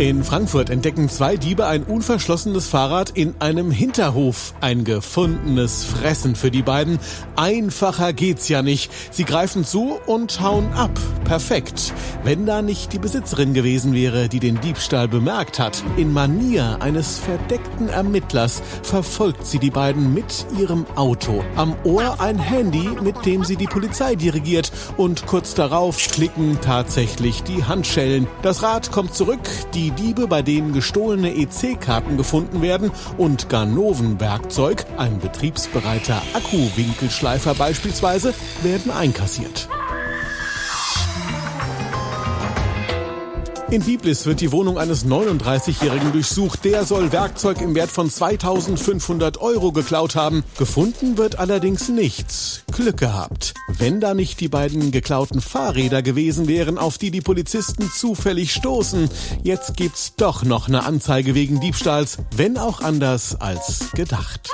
In Frankfurt entdecken zwei Diebe ein unverschlossenes Fahrrad in einem Hinterhof. Ein gefundenes Fressen für die beiden. Einfacher geht's ja nicht. Sie greifen zu und hauen ab. Perfekt. Wenn da nicht die Besitzerin gewesen wäre, die den Diebstahl bemerkt hat. In Manier eines verdeckten Ermittlers verfolgt sie die beiden mit ihrem Auto. Am Ohr ein Handy, mit dem sie die Polizei dirigiert. Und kurz darauf klicken tatsächlich die Handschellen. Das Rad kommt zurück. Die die Diebe, bei denen gestohlene EC-Karten gefunden werden und Ganoven-Werkzeug, ein betriebsbereiter Akkuwinkelschleifer beispielsweise, werden einkassiert. In Biblis wird die Wohnung eines 39-Jährigen durchsucht. Der soll Werkzeug im Wert von 2500 Euro geklaut haben. Gefunden wird allerdings nichts. Glück gehabt. Wenn da nicht die beiden geklauten Fahrräder gewesen wären, auf die die Polizisten zufällig stoßen. Jetzt gibt's doch noch eine Anzeige wegen Diebstahls, wenn auch anders als gedacht.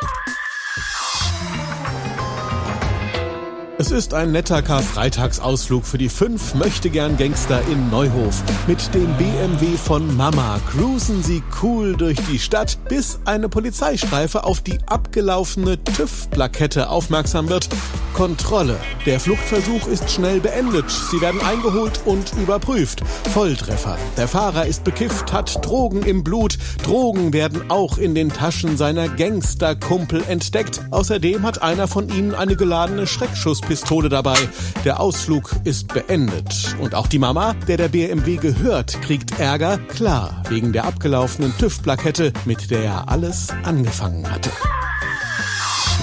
Es ist ein netter Karfreitagsausflug für die fünf möchtegern Gangster in Neuhof. Mit dem BMW von Mama cruisen sie cool durch die Stadt, bis eine Polizeistreife auf die abgelaufene TÜV-Plakette aufmerksam wird. Kontrolle. Der Fluchtversuch ist schnell beendet. Sie werden eingeholt und überprüft. Volltreffer. Der Fahrer ist bekifft, hat Drogen im Blut. Drogen werden auch in den Taschen seiner Gangsterkumpel entdeckt. Außerdem hat einer von ihnen eine geladene Schreckschusspistole Pistole dabei. Der Ausflug ist beendet. Und auch die Mama, der der BMW gehört, kriegt Ärger. Klar, wegen der abgelaufenen TÜV-Plakette, mit der er alles angefangen hatte.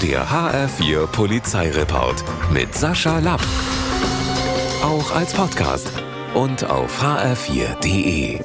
Der HR4 Polizeireport mit Sascha Lapp. Auch als Podcast und auf hr4.de.